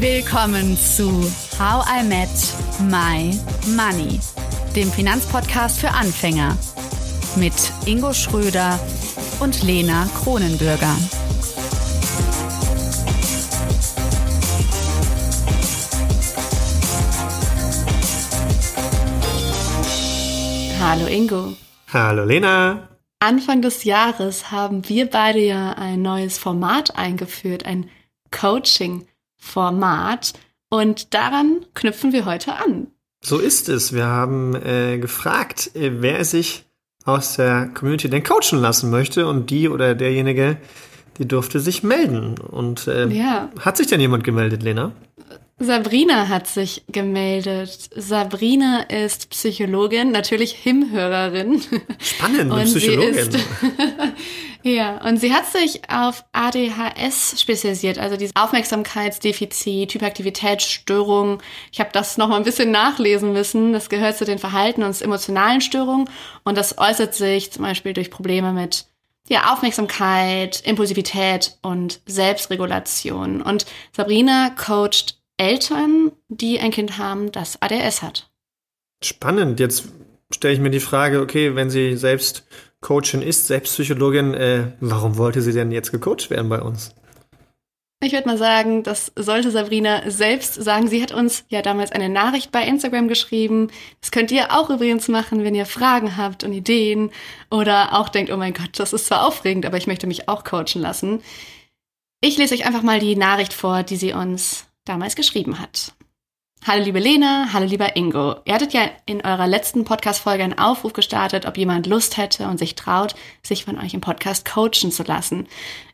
Willkommen zu How I Met My Money, dem Finanzpodcast für Anfänger mit Ingo Schröder und Lena Kronenbürger. Hallo Ingo. Hallo Lena. Anfang des Jahres haben wir beide ja ein neues Format eingeführt, ein Coaching-Format. Und daran knüpfen wir heute an. So ist es. Wir haben äh, gefragt, äh, wer sich aus der Community denn coachen lassen möchte. Und die oder derjenige, die durfte sich melden. Und äh, ja. hat sich denn jemand gemeldet, Lena? Sabrina hat sich gemeldet. Sabrina ist Psychologin, natürlich Himhörerin. Spannend, und Psychologin. Ist, ja, und sie hat sich auf ADHS spezialisiert, also diese Aufmerksamkeitsdefizit, Hyperaktivitätsstörung. Ich habe das noch mal ein bisschen nachlesen müssen. Das gehört zu den Verhalten- und emotionalen Störungen und das äußert sich zum Beispiel durch Probleme mit ja, Aufmerksamkeit, Impulsivität und Selbstregulation. Und Sabrina coacht Eltern, die ein Kind haben, das ADS hat. Spannend. Jetzt stelle ich mir die Frage, okay, wenn sie selbst Coachin ist, selbst Psychologin, äh, warum wollte sie denn jetzt gecoacht werden bei uns? Ich würde mal sagen, das sollte Sabrina selbst sagen. Sie hat uns ja damals eine Nachricht bei Instagram geschrieben. Das könnt ihr auch übrigens machen, wenn ihr Fragen habt und Ideen oder auch denkt, oh mein Gott, das ist zwar aufregend, aber ich möchte mich auch coachen lassen. Ich lese euch einfach mal die Nachricht vor, die sie uns damals geschrieben hat. Hallo liebe Lena, hallo lieber Ingo. Ihr hattet ja in eurer letzten Podcast-Folge einen Aufruf gestartet, ob jemand Lust hätte und sich traut, sich von euch im Podcast coachen zu lassen.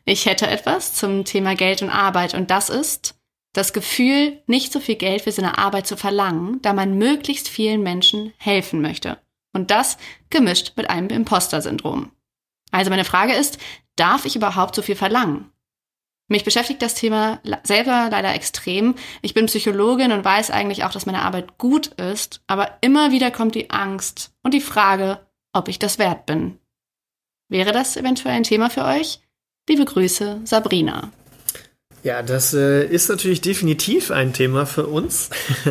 Ich hätte etwas zum Thema Geld und Arbeit und das ist das Gefühl, nicht so viel Geld für seine Arbeit zu verlangen, da man möglichst vielen Menschen helfen möchte. Und das gemischt mit einem Imposter-Syndrom. Also meine Frage ist, darf ich überhaupt so viel verlangen? Mich beschäftigt das Thema selber leider extrem. Ich bin Psychologin und weiß eigentlich auch, dass meine Arbeit gut ist, aber immer wieder kommt die Angst und die Frage, ob ich das wert bin. Wäre das eventuell ein Thema für euch? Liebe Grüße, Sabrina. Ja, das äh, ist natürlich definitiv ein Thema für uns.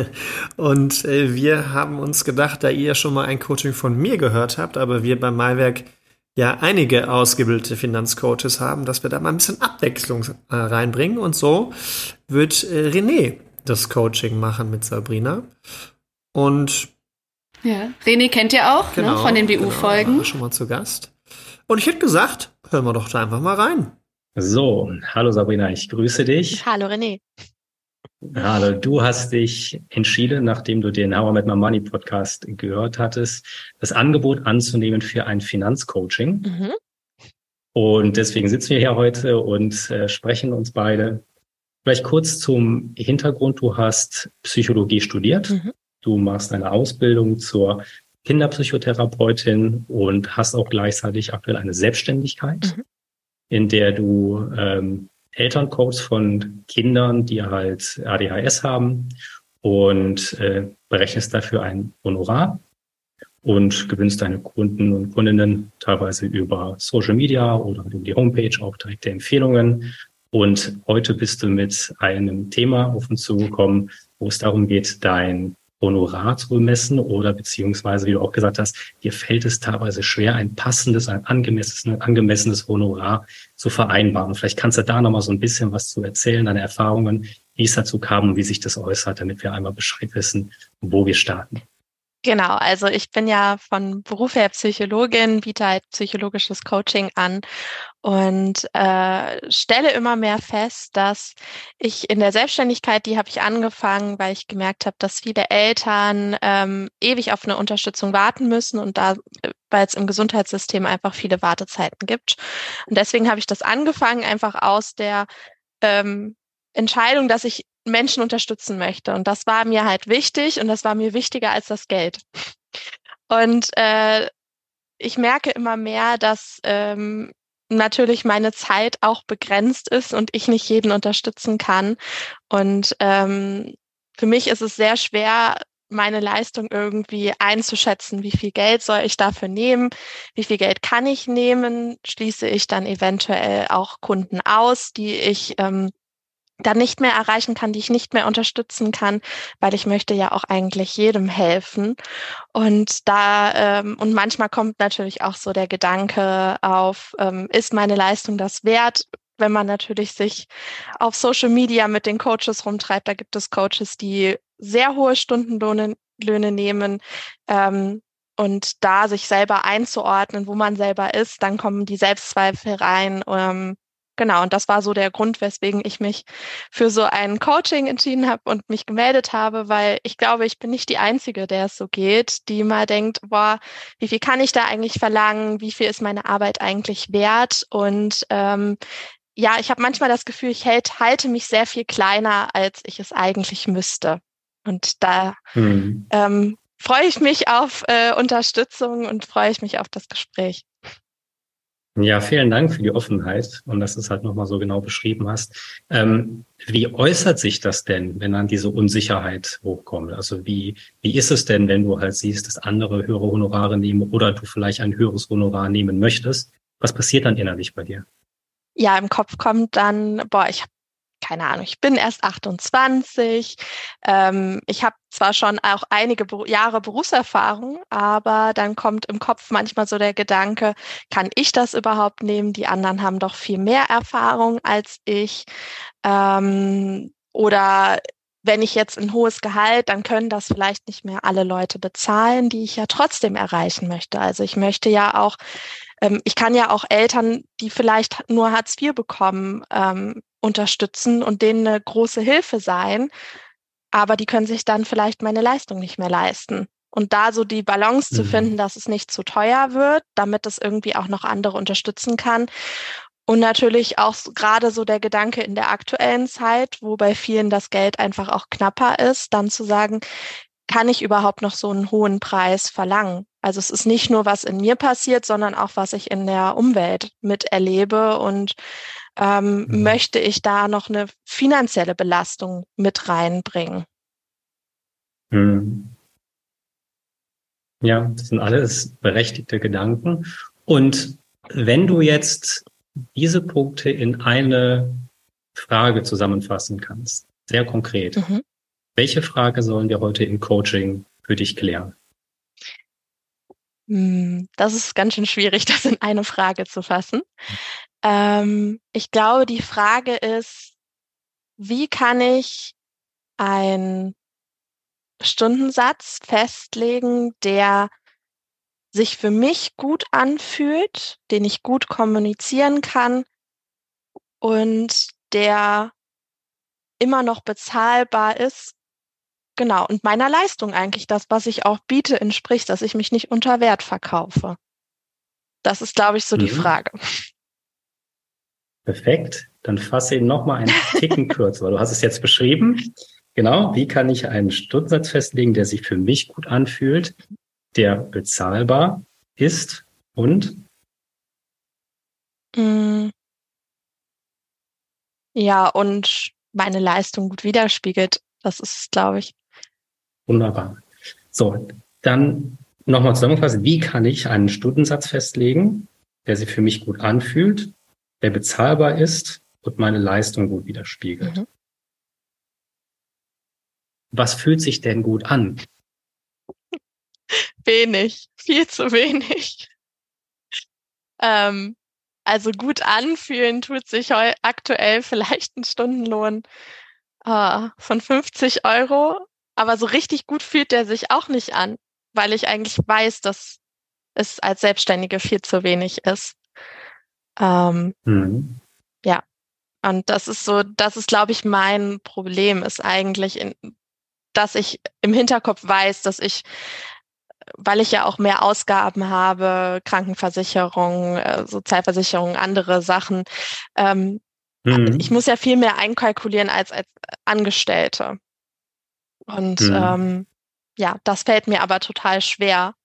und äh, wir haben uns gedacht, da ihr schon mal ein Coaching von mir gehört habt, aber wir beim Malwerk ja einige ausgebildete Finanzcoaches haben, dass wir da mal ein bisschen Abwechslung äh, reinbringen. Und so wird äh, René das Coaching machen mit Sabrina. Und ja, René kennt ihr auch ne, genau, ne, von den BU-Folgen. Genau, schon mal zu Gast. Und ich hätte gesagt, hören wir doch da einfach mal rein. So, hallo Sabrina, ich grüße dich. Hallo René. Hallo, du hast dich entschieden, nachdem du den How I Met My Money Podcast gehört hattest, das Angebot anzunehmen für ein Finanzcoaching. Mhm. Und deswegen sitzen wir hier heute und äh, sprechen uns beide. Vielleicht kurz zum Hintergrund. Du hast Psychologie studiert. Mhm. Du machst eine Ausbildung zur Kinderpsychotherapeutin und hast auch gleichzeitig aktuell eine Selbstständigkeit, mhm. in der du ähm, Elterncoach von Kindern, die halt ADHS haben und äh, berechnest dafür ein Honorar und gewinnst deine Kunden und Kundinnen teilweise über Social Media oder über die Homepage auch direkte Empfehlungen. Und heute bist du mit einem Thema auf uns zugekommen, wo es darum geht, dein Honorar zu bemessen oder beziehungsweise, wie du auch gesagt hast, dir fällt es teilweise schwer, ein passendes, ein angemessenes, ein angemessenes Honorar zu vereinbaren. Vielleicht kannst du da nochmal so ein bisschen was zu erzählen, deine Erfahrungen, wie es dazu kam und wie sich das äußert, damit wir einmal Bescheid wissen, wo wir starten. Genau, also ich bin ja von Beruf her Psychologin, biete halt psychologisches Coaching an und äh, stelle immer mehr fest, dass ich in der Selbstständigkeit, die habe ich angefangen, weil ich gemerkt habe, dass viele Eltern ähm, ewig auf eine Unterstützung warten müssen und da, äh, weil es im Gesundheitssystem einfach viele Wartezeiten gibt. Und deswegen habe ich das angefangen, einfach aus der ähm, Entscheidung, dass ich Menschen unterstützen möchte. Und das war mir halt wichtig und das war mir wichtiger als das Geld. Und äh, ich merke immer mehr, dass ähm, natürlich meine Zeit auch begrenzt ist und ich nicht jeden unterstützen kann. Und ähm, für mich ist es sehr schwer, meine Leistung irgendwie einzuschätzen. Wie viel Geld soll ich dafür nehmen? Wie viel Geld kann ich nehmen? Schließe ich dann eventuell auch Kunden aus, die ich ähm, dann nicht mehr erreichen kann, die ich nicht mehr unterstützen kann, weil ich möchte ja auch eigentlich jedem helfen. Und da ähm, und manchmal kommt natürlich auch so der Gedanke auf, ähm, ist meine Leistung das wert? Wenn man natürlich sich auf Social Media mit den Coaches rumtreibt, da gibt es Coaches, die sehr hohe Stundenlöhne Löhne nehmen. Ähm, und da sich selber einzuordnen, wo man selber ist, dann kommen die Selbstzweifel rein. Ähm, Genau, und das war so der Grund, weswegen ich mich für so ein Coaching entschieden habe und mich gemeldet habe, weil ich glaube, ich bin nicht die Einzige, der es so geht, die mal denkt, boah, wie viel kann ich da eigentlich verlangen, wie viel ist meine Arbeit eigentlich wert? Und ähm, ja, ich habe manchmal das Gefühl, ich hält, halte mich sehr viel kleiner, als ich es eigentlich müsste. Und da hm. ähm, freue ich mich auf äh, Unterstützung und freue ich mich auf das Gespräch. Ja, vielen Dank für die Offenheit und dass du es halt nochmal so genau beschrieben hast. Ähm, wie äußert sich das denn, wenn dann diese Unsicherheit hochkommt? Also wie, wie ist es denn, wenn du halt siehst, dass andere höhere Honorare nehmen oder du vielleicht ein höheres Honorar nehmen möchtest? Was passiert dann innerlich bei dir? Ja, im Kopf kommt dann, boah, ich habe keine Ahnung, ich bin erst 28. Ähm, ich habe zwar schon auch einige Be Jahre Berufserfahrung, aber dann kommt im Kopf manchmal so der Gedanke, kann ich das überhaupt nehmen? Die anderen haben doch viel mehr Erfahrung als ich. Ähm, oder wenn ich jetzt ein hohes Gehalt, dann können das vielleicht nicht mehr alle Leute bezahlen, die ich ja trotzdem erreichen möchte. Also ich möchte ja auch ähm, ich kann ja auch Eltern, die vielleicht nur Hartz IV bekommen, ähm, unterstützen und denen eine große Hilfe sein, aber die können sich dann vielleicht meine Leistung nicht mehr leisten. Und da so die Balance mhm. zu finden, dass es nicht zu teuer wird, damit es irgendwie auch noch andere unterstützen kann. Und natürlich auch gerade so der Gedanke in der aktuellen Zeit, wo bei vielen das Geld einfach auch knapper ist, dann zu sagen, kann ich überhaupt noch so einen hohen Preis verlangen? Also es ist nicht nur, was in mir passiert, sondern auch, was ich in der Umwelt miterlebe und ähm, mhm. möchte ich da noch eine finanzielle Belastung mit reinbringen. Mhm. Ja, das sind alles berechtigte Gedanken. Und wenn du jetzt diese Punkte in eine Frage zusammenfassen kannst, sehr konkret, mhm. welche Frage sollen wir heute im Coaching für dich klären? Hm, das ist ganz schön schwierig, das in eine Frage zu fassen. Ähm, ich glaube, die Frage ist, wie kann ich einen Stundensatz festlegen, der sich für mich gut anfühlt, den ich gut kommunizieren kann und der immer noch bezahlbar ist. Genau, und meiner Leistung eigentlich das, was ich auch biete, entspricht, dass ich mich nicht unter Wert verkaufe. Das ist, glaube ich, so mhm. die Frage. Perfekt. Dann fasse ihn nochmal einen Ticken kürzer, weil du hast es jetzt beschrieben. Genau. Wie kann ich einen Stundensatz festlegen, der sich für mich gut anfühlt, der bezahlbar ist und? Mm. Ja, und meine Leistung gut widerspiegelt. Das ist, glaube ich. Wunderbar. So, dann nochmal zusammenfassen. Wie kann ich einen Stundensatz festlegen, der sich für mich gut anfühlt, der bezahlbar ist und meine Leistung gut widerspiegelt. Mhm. Was fühlt sich denn gut an? Wenig, viel zu wenig. Ähm, also gut anfühlen tut sich aktuell vielleicht ein Stundenlohn äh, von 50 Euro, aber so richtig gut fühlt der sich auch nicht an, weil ich eigentlich weiß, dass es als Selbstständige viel zu wenig ist. Ähm, mhm. Ja. Und das ist so, das ist, glaube ich, mein Problem, ist eigentlich, in, dass ich im Hinterkopf weiß, dass ich, weil ich ja auch mehr Ausgaben habe, Krankenversicherung, äh, Sozialversicherung, andere Sachen, ähm, mhm. ich muss ja viel mehr einkalkulieren als als Angestellte. Und mhm. ähm, ja, das fällt mir aber total schwer,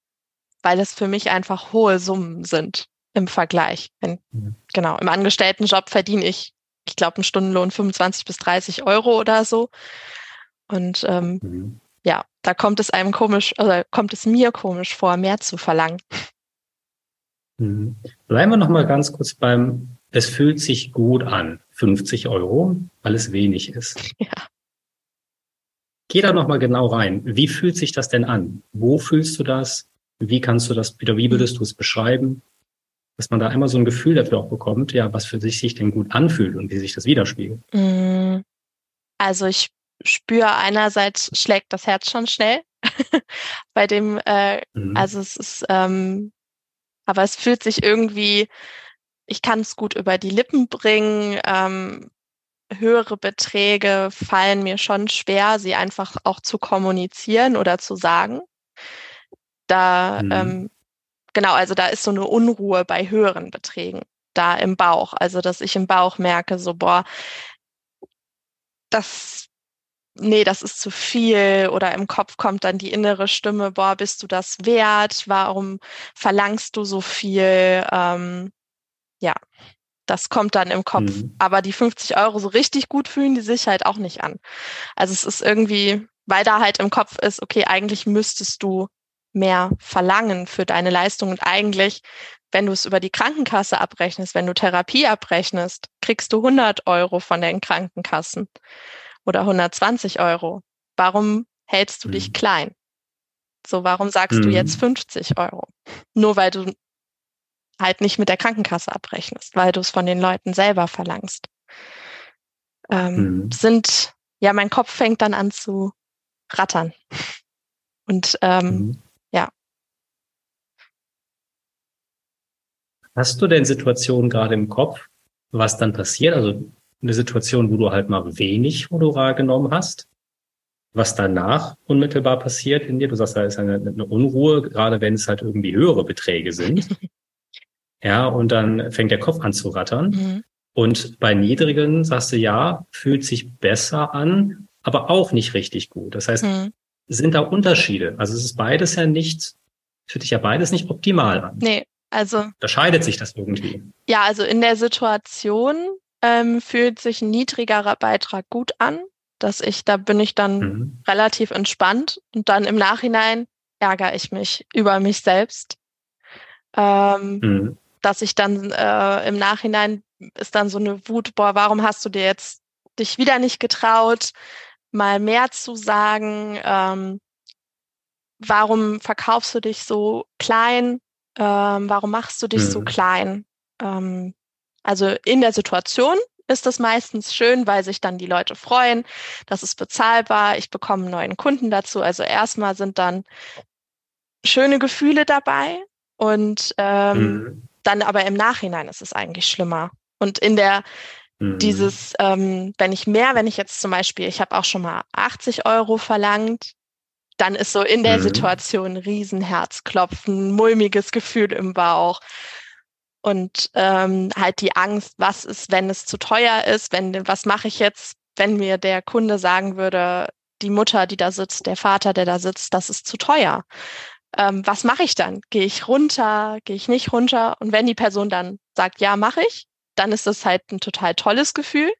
weil es für mich einfach hohe Summen sind im Vergleich. Wenn, mhm. Genau, im Angestelltenjob verdiene ich, ich glaube, einen Stundenlohn 25 bis 30 Euro oder so. Und ähm, mhm. ja, da kommt es einem komisch, also kommt es mir komisch vor, mehr zu verlangen. Mhm. Bleiben wir noch mal ganz kurz beim, es fühlt sich gut an. 50 Euro, weil es wenig ist. Ja. Geh da nochmal genau rein. Wie fühlt sich das denn an? Wo fühlst du das? Wie kannst du das, oder wie würdest du es beschreiben? Dass man da einmal so ein Gefühl dafür auch bekommt, ja, was für sich sich denn gut anfühlt und wie sich das widerspiegelt. Mm, also ich spüre einerseits schlägt das Herz schon schnell bei dem, äh, mhm. also es ist, ähm, aber es fühlt sich irgendwie, ich kann es gut über die Lippen bringen. Ähm, höhere Beträge fallen mir schon schwer, sie einfach auch zu kommunizieren oder zu sagen. Da, mhm. ähm, genau, also da ist so eine Unruhe bei höheren Beträgen da im Bauch. Also, dass ich im Bauch merke, so, boah, das, nee, das ist zu viel. Oder im Kopf kommt dann die innere Stimme, boah, bist du das wert? Warum verlangst du so viel? Ähm, ja, das kommt dann im Kopf. Mhm. Aber die 50 Euro so richtig gut fühlen die sich halt auch nicht an. Also es ist irgendwie, weil da halt im Kopf ist, okay, eigentlich müsstest du mehr verlangen für deine Leistung und eigentlich, wenn du es über die Krankenkasse abrechnest, wenn du Therapie abrechnest, kriegst du 100 Euro von den Krankenkassen oder 120 Euro. Warum hältst du mhm. dich klein? So, warum sagst mhm. du jetzt 50 Euro? Nur weil du halt nicht mit der Krankenkasse abrechnest, weil du es von den Leuten selber verlangst. Ähm, mhm. Sind, ja, mein Kopf fängt dann an zu rattern. Und ähm, mhm. ja. Hast du denn Situationen gerade im Kopf, was dann passiert? Also eine Situation, wo du halt mal wenig Honorar genommen hast, was danach unmittelbar passiert in dir? Du sagst, da ist eine, eine Unruhe, gerade wenn es halt irgendwie höhere Beträge sind. Ja, und dann fängt der Kopf an zu rattern. Mhm. Und bei niedrigen sagst du, ja, fühlt sich besser an, aber auch nicht richtig gut. Das heißt, mhm. sind da Unterschiede? Also es ist beides ja nicht, fühlt sich ja beides nicht optimal an. Nee, also. Unterscheidet sich das irgendwie? Ja, also in der Situation ähm, fühlt sich ein niedrigerer Beitrag gut an, dass ich, da bin ich dann mhm. relativ entspannt und dann im Nachhinein ärgere ich mich über mich selbst. Ähm, mhm dass ich dann äh, im Nachhinein ist dann so eine Wut, boah, warum hast du dir jetzt dich wieder nicht getraut, mal mehr zu sagen? Ähm, warum verkaufst du dich so klein? Ähm, warum machst du dich mhm. so klein? Ähm, also in der Situation ist das meistens schön, weil sich dann die Leute freuen. Das ist bezahlbar. Ich bekomme einen neuen Kunden dazu. Also erstmal sind dann schöne Gefühle dabei und ähm, mhm. Dann aber im Nachhinein ist es eigentlich schlimmer. Und in der mhm. dieses, ähm, wenn ich mehr, wenn ich jetzt zum Beispiel, ich habe auch schon mal 80 Euro verlangt, dann ist so in der mhm. Situation Riesenherzklopfen, mulmiges Gefühl im Bauch und ähm, halt die Angst, was ist, wenn es zu teuer ist, wenn was mache ich jetzt, wenn mir der Kunde sagen würde, die Mutter, die da sitzt, der Vater, der da sitzt, das ist zu teuer ähm, was mache ich dann? Gehe ich runter? Gehe ich nicht runter? Und wenn die Person dann sagt, ja, mache ich, dann ist das halt ein total tolles Gefühl,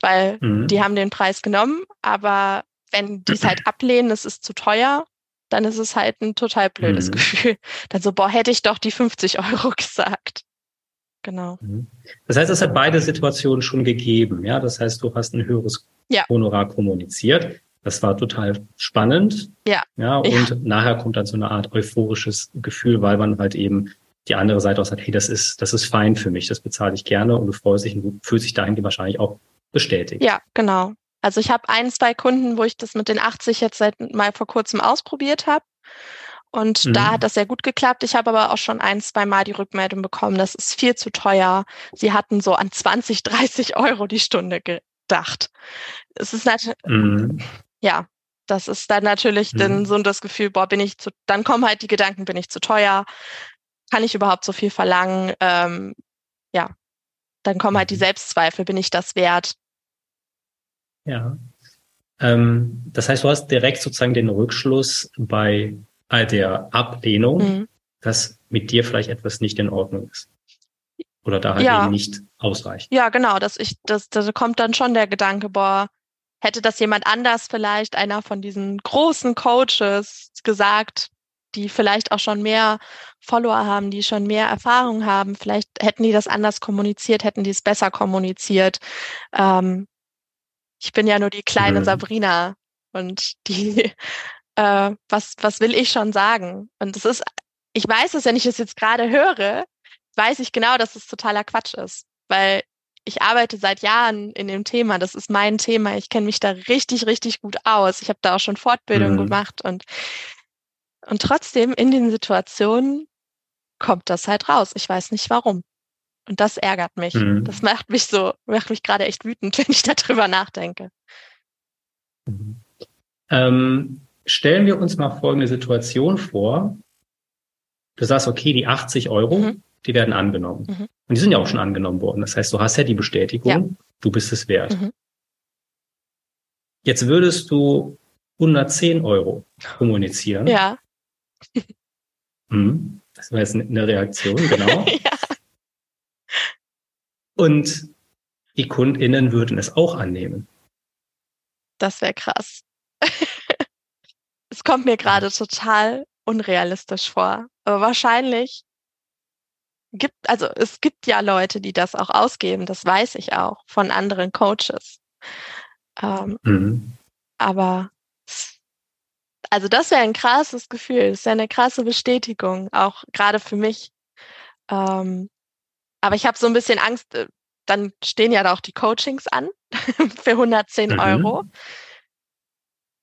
weil mhm. die haben den Preis genommen. Aber wenn die es halt ablehnen, es ist zu teuer, dann ist es halt ein total blödes mhm. Gefühl. Dann so, boah, hätte ich doch die 50 Euro gesagt. Genau. Mhm. Das heißt, es hat beide Situationen schon gegeben. Ja, das heißt, du hast ein höheres ja. Honorar kommuniziert. Das war total spannend. Ja. Ja, und ja. nachher kommt dann so eine Art euphorisches Gefühl, weil man halt eben die andere Seite auch sagt, hey, das ist, das ist fein für mich, das bezahle ich gerne und du freust dich und du fühlst dich dahin wahrscheinlich auch bestätigt. Ja, genau. Also ich habe ein, zwei Kunden, wo ich das mit den 80 jetzt seit mal vor kurzem ausprobiert habe. Und mhm. da hat das sehr gut geklappt. Ich habe aber auch schon ein, zwei Mal die Rückmeldung bekommen, das ist viel zu teuer. Sie hatten so an 20, 30 Euro die Stunde gedacht. Es ist natürlich, mhm ja, das ist dann natürlich mhm. dann so das Gefühl, boah, bin ich zu, dann kommen halt die Gedanken, bin ich zu teuer? Kann ich überhaupt so viel verlangen? Ähm, ja, dann kommen halt die mhm. Selbstzweifel, bin ich das wert? Ja. Ähm, das heißt, du hast direkt sozusagen den Rückschluss bei der Ablehnung, mhm. dass mit dir vielleicht etwas nicht in Ordnung ist. Oder da halt ja. eben nicht ausreicht. Ja, genau, dass ich, das, da kommt dann schon der Gedanke, boah, Hätte das jemand anders vielleicht, einer von diesen großen Coaches, gesagt, die vielleicht auch schon mehr Follower haben, die schon mehr Erfahrung haben. Vielleicht hätten die das anders kommuniziert, hätten die es besser kommuniziert. Ähm, ich bin ja nur die kleine mhm. Sabrina und die, äh, was, was will ich schon sagen? Und es ist, ich weiß es, wenn ich es jetzt gerade höre, weiß ich genau, dass es totaler Quatsch ist, weil ich arbeite seit Jahren in dem Thema. Das ist mein Thema. Ich kenne mich da richtig, richtig gut aus. Ich habe da auch schon Fortbildung mhm. gemacht und und trotzdem in den Situationen kommt das halt raus. Ich weiß nicht warum. Und das ärgert mich. Mhm. Das macht mich so, macht mich gerade echt wütend, wenn ich darüber nachdenke. Mhm. Ähm, stellen wir uns mal folgende Situation vor. Du sagst, okay, die 80 Euro, mhm. Die werden angenommen. Mhm. Und die sind ja auch schon angenommen worden. Das heißt, du hast ja die Bestätigung, ja. du bist es wert. Mhm. Jetzt würdest du 110 Euro kommunizieren. Ja. Hm, das war jetzt eine Reaktion, genau. ja. Und die KundInnen würden es auch annehmen. Das wäre krass. es kommt mir gerade total unrealistisch vor. Aber wahrscheinlich gibt, also es gibt ja Leute, die das auch ausgeben, das weiß ich auch von anderen Coaches. Ähm, mhm. Aber also das wäre ein krasses Gefühl, das wäre eine krasse Bestätigung, auch gerade für mich. Ähm, aber ich habe so ein bisschen Angst, äh, dann stehen ja auch die Coachings an für 110 mhm. Euro.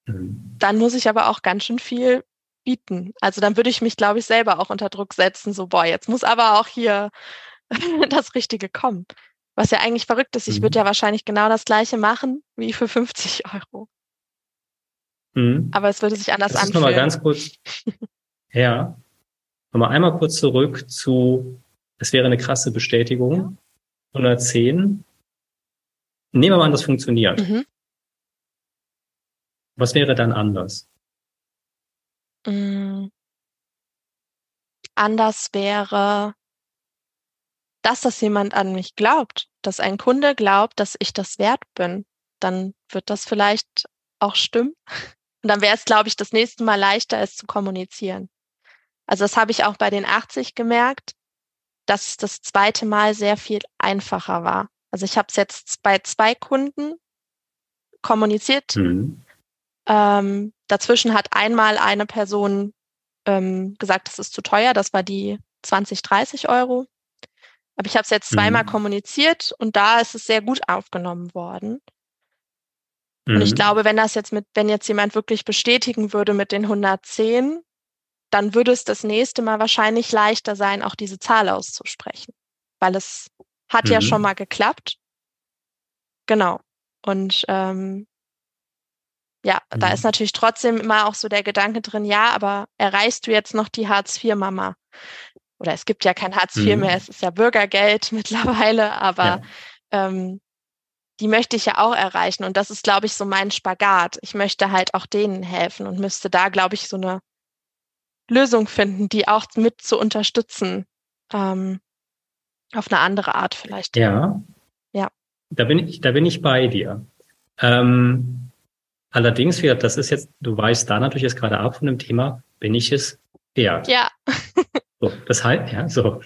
Mhm. Dann muss ich aber auch ganz schön viel bieten. Also dann würde ich mich, glaube ich, selber auch unter Druck setzen, so, boah, jetzt muss aber auch hier das Richtige kommen. Was ja eigentlich verrückt ist, ich würde mhm. ja wahrscheinlich genau das gleiche machen wie für 50 Euro. Mhm. Aber es würde sich anders das anfühlen. Nochmal ganz kurz. ja. Nochmal einmal kurz zurück zu, es wäre eine krasse Bestätigung. 110. Nehmen wir mal an, das funktioniert. Mhm. Was wäre dann anders? Mhm. Anders wäre, dass das jemand an mich glaubt, dass ein Kunde glaubt, dass ich das wert bin. Dann wird das vielleicht auch stimmen. Und dann wäre es, glaube ich, das nächste Mal leichter, es zu kommunizieren. Also das habe ich auch bei den 80 gemerkt, dass das zweite Mal sehr viel einfacher war. Also ich habe es jetzt bei zwei Kunden kommuniziert. Mhm. Ähm, dazwischen hat einmal eine Person ähm, gesagt, das ist zu teuer. Das war die 20, 30 Euro. Aber ich habe es jetzt zweimal mhm. kommuniziert und da ist es sehr gut aufgenommen worden. Mhm. Und ich mhm. glaube, wenn das jetzt mit, wenn jetzt jemand wirklich bestätigen würde mit den 110, dann würde es das nächste Mal wahrscheinlich leichter sein, auch diese Zahl auszusprechen. Weil es hat mhm. ja schon mal geklappt. Genau. Und ähm, ja, mhm. da ist natürlich trotzdem immer auch so der Gedanke drin, ja, aber erreichst du jetzt noch die Hartz-IV-Mama? Oder es gibt ja kein Hartz IV mhm. mehr, es ist ja Bürgergeld mittlerweile, aber ja. ähm, die möchte ich ja auch erreichen. Und das ist, glaube ich, so mein Spagat. Ich möchte halt auch denen helfen und müsste da, glaube ich, so eine Lösung finden, die auch mit zu unterstützen. Ähm, auf eine andere Art vielleicht. Ja. Ja. Da bin ich, da bin ich bei dir. Ähm, allerdings, das ist jetzt, du weißt da natürlich jetzt gerade ab von dem Thema, bin ich es wert. Ja. so, das heißt, ja, so.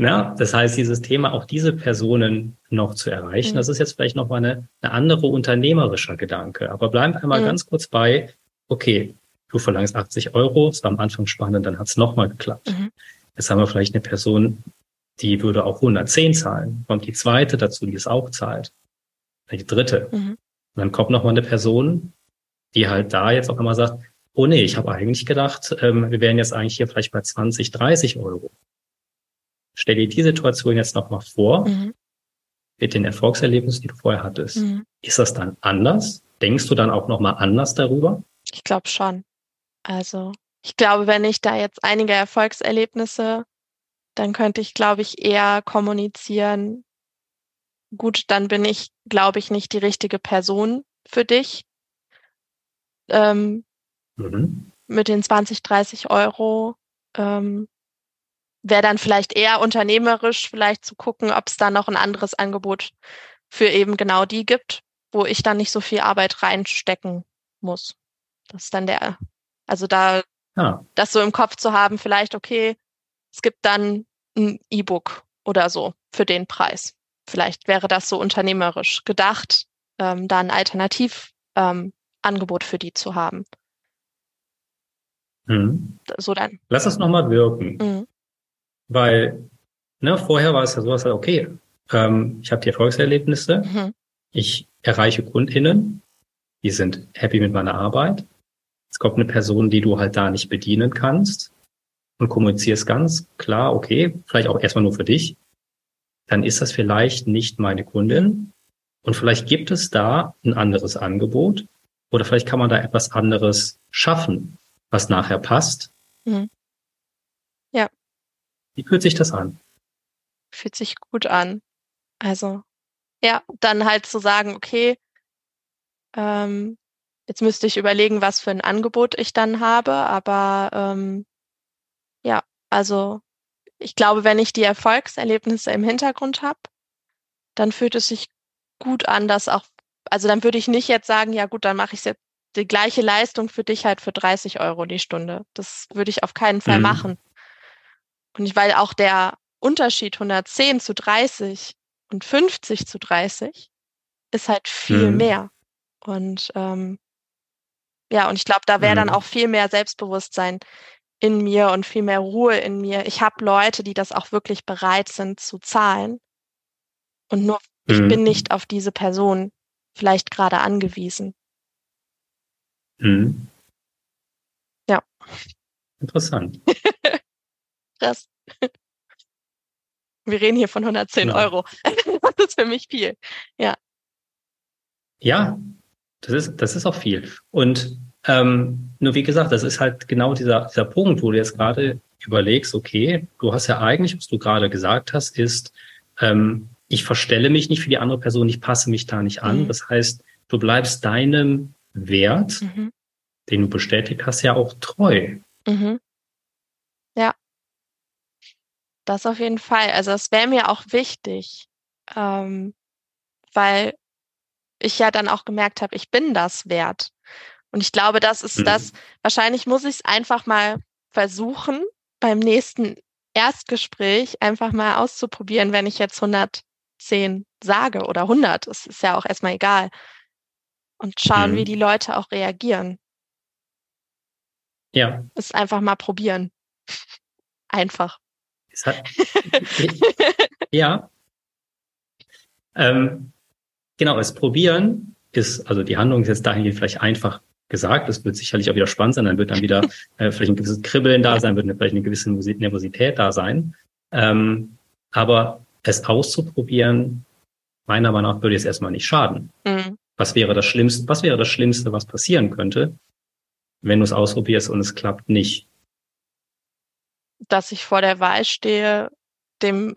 Na, das heißt, dieses Thema, auch diese Personen noch zu erreichen, mhm. das ist jetzt vielleicht noch mal eine, eine andere unternehmerischer Gedanke. Aber bleiben wir einmal mhm. ganz kurz bei, okay, du verlangst 80 Euro, es war am Anfang spannend, dann hat es nochmal geklappt. Mhm. Jetzt haben wir vielleicht eine Person, die würde auch 110 zahlen. Kommt die zweite dazu, die es auch zahlt. Die dritte. Mhm. Und dann kommt nochmal eine Person, die halt da jetzt auch immer sagt, oh nee, ich habe eigentlich gedacht, ähm, wir wären jetzt eigentlich hier vielleicht bei 20, 30 Euro. Stell dir die Situation jetzt nochmal vor, mhm. mit den Erfolgserlebnissen, die du vorher hattest. Mhm. Ist das dann anders? Denkst du dann auch nochmal anders darüber? Ich glaube schon. Also ich glaube, wenn ich da jetzt einige Erfolgserlebnisse, dann könnte ich, glaube ich, eher kommunizieren. Gut, dann bin ich, glaube ich, nicht die richtige Person für dich. Ähm, mhm. Mit den 20, 30 Euro ähm, wäre dann vielleicht eher unternehmerisch, vielleicht zu gucken, ob es da noch ein anderes Angebot für eben genau die gibt, wo ich dann nicht so viel Arbeit reinstecken muss. Das ist dann der, also da Ah. Das so im Kopf zu haben, vielleicht, okay, es gibt dann ein E-Book oder so für den Preis. Vielleicht wäre das so unternehmerisch gedacht, ähm, da ein Alternativangebot ähm, für die zu haben. Mhm. So dann. Lass das nochmal wirken. Mhm. Weil, ne, vorher war es ja sowas, okay, ähm, ich habe die Erfolgserlebnisse, mhm. ich erreiche KundInnen, die sind happy mit meiner Arbeit. Es kommt eine Person, die du halt da nicht bedienen kannst und kommunizierst ganz klar, okay, vielleicht auch erstmal nur für dich, dann ist das vielleicht nicht meine Kundin. Und vielleicht gibt es da ein anderes Angebot oder vielleicht kann man da etwas anderes schaffen, was nachher passt. Mhm. Ja. Wie fühlt sich das an? Fühlt sich gut an. Also, ja, dann halt zu sagen, okay, ähm, jetzt müsste ich überlegen, was für ein Angebot ich dann habe, aber ähm, ja, also ich glaube, wenn ich die Erfolgserlebnisse im Hintergrund habe, dann fühlt es sich gut an, dass auch, also dann würde ich nicht jetzt sagen, ja gut, dann mache ich jetzt die gleiche Leistung für dich halt für 30 Euro die Stunde. Das würde ich auf keinen Fall mhm. machen. Und ich, weil auch der Unterschied 110 zu 30 und 50 zu 30 ist halt viel mhm. mehr. Und ähm, ja, und ich glaube, da wäre mhm. dann auch viel mehr Selbstbewusstsein in mir und viel mehr Ruhe in mir. Ich habe Leute, die das auch wirklich bereit sind zu zahlen. Und nur mhm. ich bin mhm. nicht auf diese Person vielleicht gerade angewiesen. Mhm. Ja. Interessant. Krass. Wir reden hier von 110 ja. Euro. das ist für mich viel. Ja. Ja, das ist, das ist auch viel. Und ähm, nur wie gesagt, das ist halt genau dieser, dieser Punkt, wo du jetzt gerade überlegst, okay, du hast ja eigentlich, was du gerade gesagt hast, ist, ähm, ich verstelle mich nicht für die andere Person, ich passe mich da nicht an. Mhm. Das heißt, du bleibst deinem Wert, mhm. den du bestätigt hast, ja auch treu. Mhm. Ja. Das auf jeden Fall. Also es wäre mir auch wichtig, ähm, weil ich ja dann auch gemerkt habe, ich bin das wert. Und ich glaube, das ist mhm. das, wahrscheinlich muss ich es einfach mal versuchen, beim nächsten Erstgespräch einfach mal auszuprobieren, wenn ich jetzt 110 sage oder 100, es ist ja auch erstmal egal. Und schauen, mhm. wie die Leute auch reagieren. Ja. Ist einfach mal probieren. Einfach. Hat, ja. Ähm, genau, es probieren ist, also die Handlung ist jetzt dahingehend vielleicht einfach gesagt. Das wird sicherlich auch wieder spannend sein. Dann wird dann wieder äh, vielleicht ein gewisses Kribbeln da sein, wird vielleicht eine gewisse Nervosität da sein. Ähm, aber es auszuprobieren, meiner Meinung nach würde jetzt erstmal nicht schaden. Mhm. Was wäre das Schlimmste, was wäre das Schlimmste, was passieren könnte, wenn du es ausprobierst und es klappt nicht? Dass ich vor der Wahl stehe, dem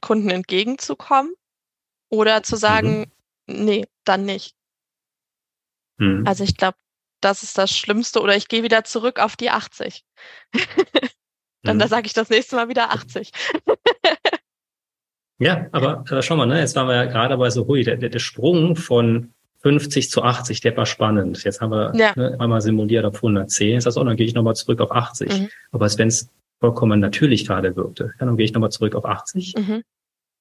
Kunden entgegenzukommen oder zu sagen, mhm. nee, dann nicht. Mhm. Also ich glaube, das ist das Schlimmste. Oder ich gehe wieder zurück auf die 80. Dann mhm. da sage ich das nächste Mal wieder 80. ja, aber, aber schau mal, ne, jetzt waren wir ja gerade bei so, hui, der, der Sprung von 50 zu 80, der war spannend. Jetzt haben wir ja. ne, einmal simuliert auf 110. Jetzt du, oh, dann gehe ich nochmal zurück auf 80. Mhm. Aber als wenn es vollkommen natürlich gerade wirkte, ja, dann gehe ich nochmal zurück auf 80. Mhm.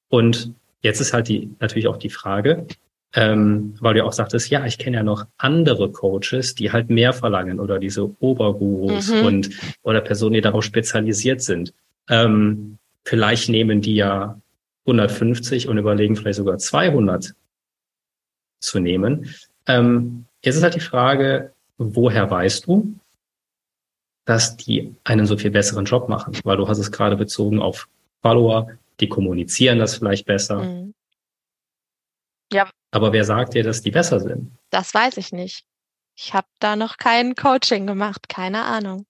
Und jetzt ist halt die natürlich auch die Frage, ähm, weil du auch sagtest, ja, ich kenne ja noch andere Coaches, die halt mehr verlangen oder diese Obergurus mhm. und oder Personen, die darauf spezialisiert sind. Ähm, vielleicht nehmen die ja 150 und überlegen vielleicht sogar 200 zu nehmen. Ähm, jetzt ist halt die Frage, woher weißt du, dass die einen so viel besseren Job machen? Weil du hast es gerade bezogen auf Follower, die kommunizieren das vielleicht besser. Mhm. Ja, aber wer sagt dir, dass die besser sind? Das weiß ich nicht. Ich habe da noch kein Coaching gemacht, keine Ahnung.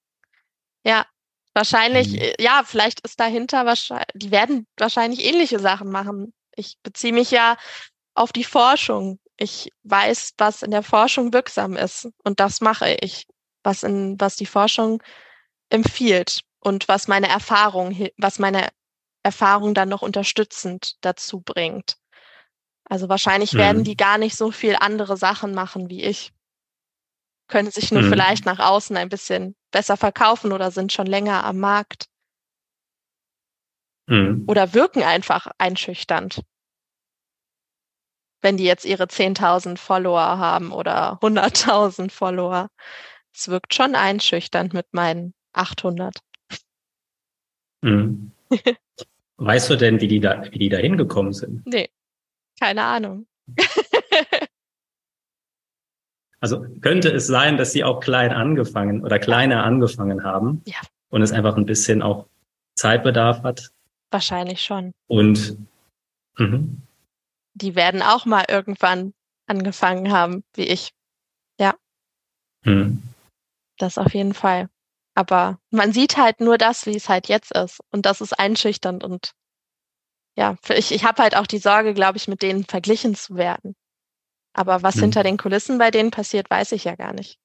Ja, wahrscheinlich, hm. ja, vielleicht ist dahinter wahrscheinlich, die werden wahrscheinlich ähnliche Sachen machen. Ich beziehe mich ja auf die Forschung. Ich weiß, was in der Forschung wirksam ist und das mache ich, was in was die Forschung empfiehlt und was meine Erfahrung, was meine Erfahrung dann noch unterstützend dazu bringt. Also wahrscheinlich mhm. werden die gar nicht so viel andere Sachen machen wie ich. Können sich nur mhm. vielleicht nach außen ein bisschen besser verkaufen oder sind schon länger am Markt. Mhm. Oder wirken einfach einschüchternd. Wenn die jetzt ihre 10.000 Follower haben oder 100.000 Follower. Es wirkt schon einschüchternd mit meinen 800. Mhm. weißt du denn, wie die da, wie die da hingekommen sind? Nee, keine Ahnung. Also könnte es sein, dass sie auch klein angefangen oder kleiner angefangen haben Ja. und es einfach ein bisschen auch Zeitbedarf hat Wahrscheinlich schon. und mhm. Die werden auch mal irgendwann angefangen haben, wie ich. Mhm. Das auf jeden Fall. Aber man sieht halt nur das, wie es halt jetzt ist. Und das ist einschüchternd. Und ja, ich, ich habe halt auch die Sorge, glaube ich, mit denen verglichen zu werden. Aber was Mhm. hinter den Kulissen bei denen passiert, weiß ich ja gar nicht.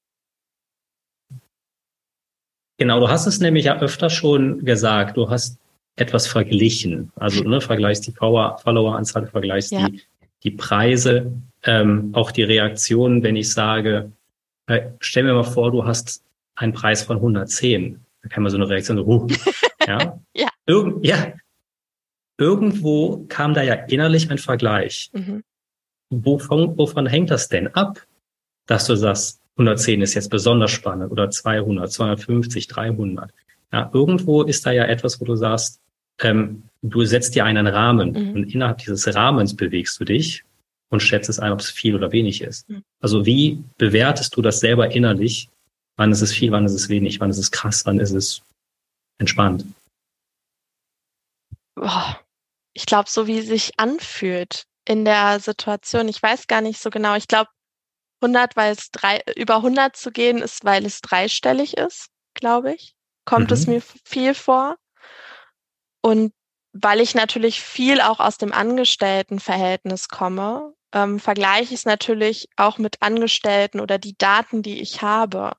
Genau, du hast es nämlich ja öfter schon gesagt, du hast etwas verglichen. Also ne, vergleichst die Follower- Followeranzahl, vergleichst Ja. die, die Preise, ähm, auch die Reaktionen, wenn ich sage, äh, stell mir mal vor, du hast einen Preis von 110. Da kann man so eine Reaktion so, huh, ja. Ja. Irgend, ja. Irgendwo kam da ja innerlich ein Vergleich. Mhm. Wovon, wovon hängt das denn ab, dass du sagst, 110 ist jetzt besonders spannend oder 200, 250, 300? Ja, irgendwo ist da ja etwas, wo du sagst, ähm, du setzt dir einen Rahmen Mhm. und innerhalb dieses Rahmens bewegst du dich und schätzt es ein, ob es viel oder wenig ist. Mhm. Also wie bewertest du das selber innerlich? Wann ist es viel, wann ist es wenig, wann ist es krass, wann ist es entspannt? Boah. Ich glaube, so wie es sich anfühlt in der Situation. Ich weiß gar nicht so genau. Ich glaube, 100, weil es drei, über 100 zu gehen ist, weil es dreistellig ist, glaube ich. Kommt es Mhm. mir f- viel vor. Und weil ich natürlich viel auch aus dem Angestelltenverhältnis komme, ähm, vergleiche ich es natürlich auch mit Angestellten oder die Daten, die ich habe.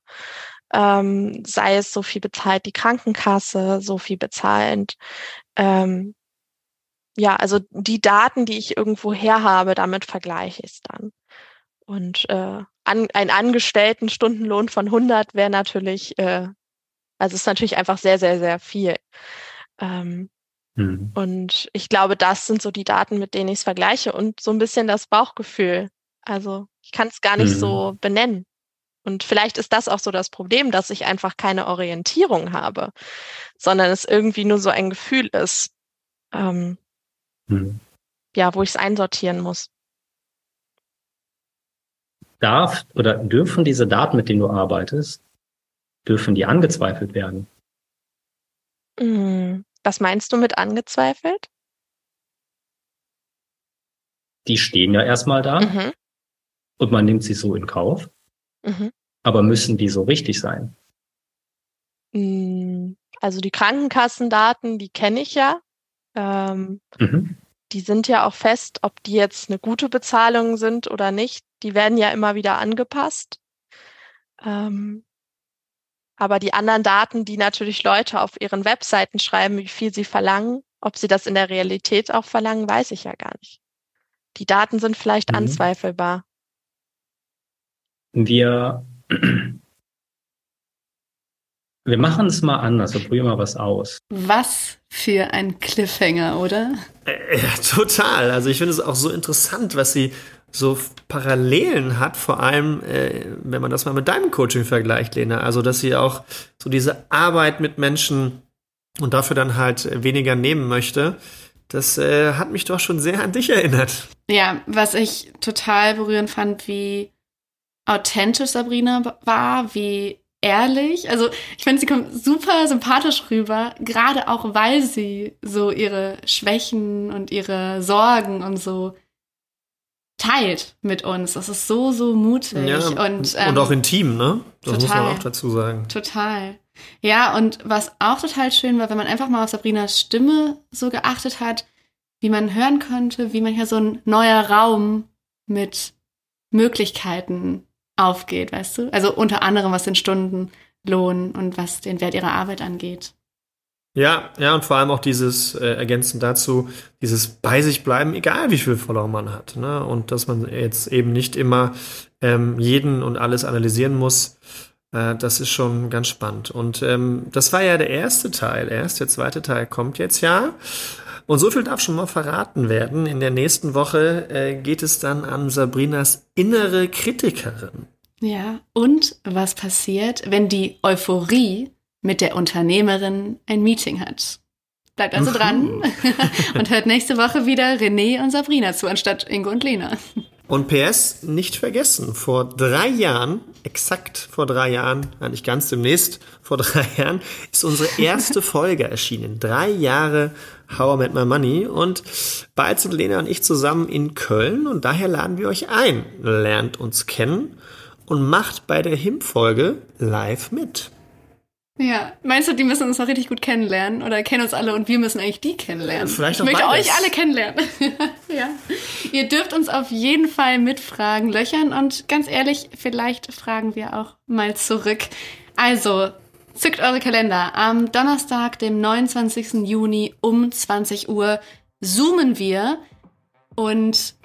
Ähm, sei es so viel bezahlt die Krankenkasse, so viel bezahlend. Ähm, ja, also die Daten, die ich irgendwo her habe, damit vergleiche ich es dann. Und äh, an, ein Angestellten-Stundenlohn von 100 wäre natürlich, äh, also ist natürlich einfach sehr, sehr, sehr viel. Ähm, Hm. und ich glaube, das sind so die Daten, mit denen ich es vergleiche und so ein bisschen das Bauchgefühl. Also ich kann es gar nicht Mhm. so benennen. Und vielleicht ist das auch so das Problem, dass ich einfach keine Orientierung habe, sondern es irgendwie nur so ein Gefühl ist, ähm, Hm. ja, wo ich es einsortieren muss. Darf oder dürfen diese Daten, mit denen du arbeitest, dürfen die angezweifelt werden? Mm, Was meinst du mit angezweifelt? Die stehen ja erstmal da Mhm, und man nimmt sie so in Kauf, mhm. aber müssen die so richtig sein? Mm, Also die Krankenkassendaten, die kenne ich ja. Ähm, Mhm. die sind ja auch fest, ob die jetzt eine gute Bezahlung sind oder nicht. Die werden ja immer wieder angepasst. Ähm, aber die anderen Daten, die natürlich Leute auf ihren Webseiten schreiben, wie viel sie verlangen, ob sie das in der Realität auch verlangen, weiß ich ja gar nicht. Die Daten sind vielleicht Mhm. anzweifelbar. Wir, wir machen es mal anders, wir probieren mal was aus. Was für ein Cliffhanger, oder? Äh, Ja, total. Also ich finde es auch so interessant, was sie so Parallelen hat, vor allem, äh, wenn man das mal mit deinem Coaching vergleicht, Lena. Also, dass sie auch so diese Arbeit mit Menschen und dafür dann halt weniger nehmen möchte. Das äh, hat mich doch schon sehr an dich erinnert. Ja, was ich total berührend fand, wie authentisch Sabrina war, wie ehrlich. Also ich finde, sie kommt super sympathisch rüber, gerade auch weil sie so ihre Schwächen und ihre Sorgen und so teilt mit uns. Das ist so, so mutig. und, ähm, und auch intim, ne? Das muss total. man auch dazu sagen. Total. Ja, und was auch total schön war, wenn man einfach mal auf Sabrinas Stimme so geachtet hat, wie man hören konnte, wie manchmal so ein neuer Raum mit Möglichkeiten aufgeht, weißt du? Also unter anderem was den Stundenlohn und was den Wert ihrer Arbeit angeht. Ja, ja, und vor allem auch dieses, äh, ergänzend dazu, dieses bei sich bleiben, egal wie viel Follower man hat, ne? Und dass man jetzt eben nicht immer ähm, jeden und alles analysieren muss. Äh, das ist schon ganz spannend. Und ähm, das war ja der erste Teil. Erst der zweite Teil kommt jetzt ja. Und so viel darf schon mal verraten werden. In der nächsten Woche äh, geht es dann an Sabrinas innere Kritikerin. Ja, und was passiert, wenn die Euphorie mit der Unternehmerin ein Meeting hat? Bleibt also dran und hört nächste Woche wieder René und Sabrina zu, anstatt Ingo und Lena. Und PS, nicht vergessen, vor drei Jahren, exakt vor drei Jahren, nicht ganz demnächst, vor drei Jahren, ist unsere erste Folge erschienen. Drei Jahre How I Met My Money. Und bald sind Lena und ich zusammen in Köln und daher laden wir euch ein. Lernt uns kennen und macht bei der HIM-Folge live mit. Ja, meinst du, die müssen uns noch richtig gut kennenlernen oder kennen uns alle und wir müssen eigentlich die kennenlernen? Vielleicht ich möchte beides. euch alle kennenlernen. ja. Ihr dürft uns auf jeden Fall mit Fragen löchern und ganz ehrlich, vielleicht fragen wir auch mal zurück. Also, zückt eure Kalender. Am Donnerstag, dem 29. Juni um 20 Uhr zoomen wir und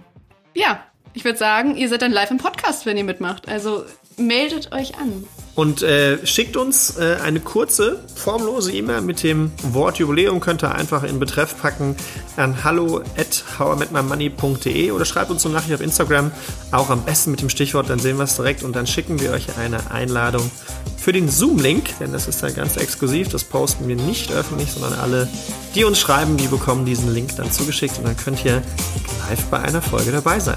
ja, ich würde sagen, ihr seid dann live im Podcast, wenn ihr mitmacht. Also meldet euch an. Und äh, schickt uns äh, eine kurze, formlose E-Mail mit dem Wort Jubiläum. Könnt ihr einfach in Betreff packen an hallo at howametmymoney.de oder schreibt uns eine Nachricht auf Instagram, auch am besten mit dem Stichwort, dann sehen wir es direkt und dann schicken wir euch eine Einladung für den Zoom-Link, denn das ist dann ganz exklusiv. Das posten wir nicht öffentlich, sondern alle, die uns schreiben, die bekommen diesen Link dann zugeschickt und dann könnt ihr live bei einer Folge dabei sein.